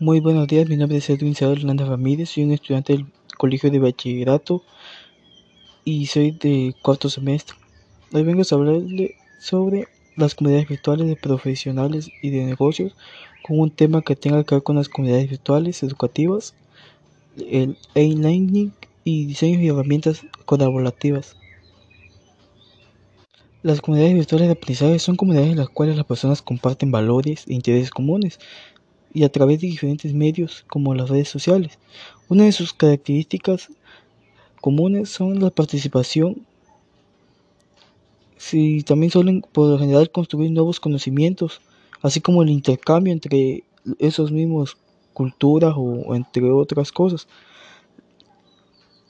Muy buenos días, mi nombre es Edwin Saúl Hernández Ramírez, soy un estudiante del Colegio de Bachillerato y soy de cuarto semestre. Hoy vengo a hablarle sobre las comunidades virtuales de profesionales y de negocios con un tema que tenga que ver con las comunidades virtuales educativas, el e-learning y diseños y herramientas colaborativas. Las comunidades virtuales de aprendizaje son comunidades en las cuales las personas comparten valores e intereses comunes y a través de diferentes medios como las redes sociales. Una de sus características comunes son la participación si también suelen por lo general construir nuevos conocimientos, así como el intercambio entre esos mismos culturas o entre otras cosas.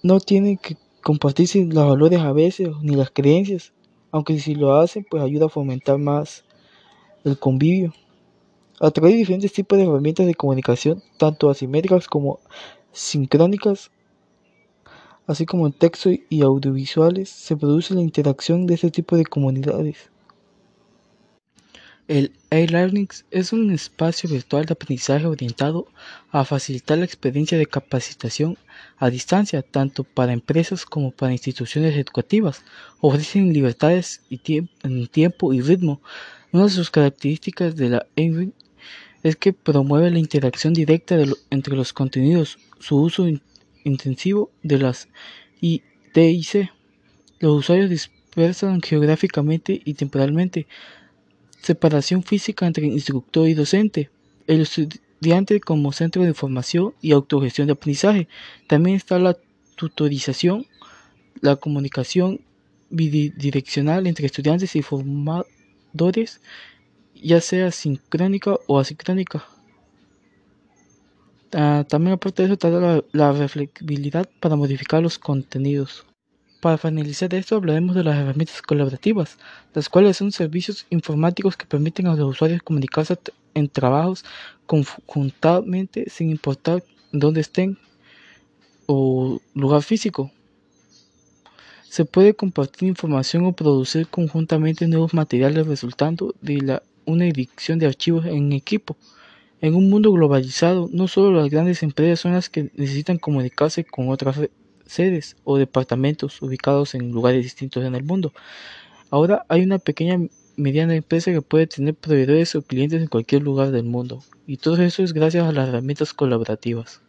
No tienen que compartirse los valores a veces ni las creencias, aunque si lo hacen pues ayuda a fomentar más el convivio. A través de diferentes tipos de herramientas de comunicación, tanto asimétricas como sincrónicas, así como en texto y audiovisuales, se produce la interacción de este tipo de comunidades. El e-learning es un espacio virtual de aprendizaje orientado a facilitar la experiencia de capacitación a distancia, tanto para empresas como para instituciones educativas. Ofrecen libertades en tiempo y ritmo. Una de sus características de la e es que promueve la interacción directa entre los contenidos, su uso intensivo de las ITIC. Los usuarios dispersan geográficamente y temporalmente. Separación física entre instructor y docente. El estudiante como centro de información y autogestión de aprendizaje. También está la tutorización, la comunicación bidireccional entre estudiantes y formadores ya sea sincrónica o asincrónica. Ah, también aparte de eso está la, la reflexibilidad para modificar los contenidos. Para finalizar esto hablaremos de las herramientas colaborativas, las cuales son servicios informáticos que permiten a los usuarios comunicarse en trabajos conjuntamente sin importar dónde estén o lugar físico. Se puede compartir información o producir conjuntamente nuevos materiales resultando de la una edición de archivos en equipo. En un mundo globalizado, no solo las grandes empresas son las que necesitan comunicarse con otras sedes o departamentos ubicados en lugares distintos en el mundo. Ahora hay una pequeña mediana empresa que puede tener proveedores o clientes en cualquier lugar del mundo. Y todo eso es gracias a las herramientas colaborativas.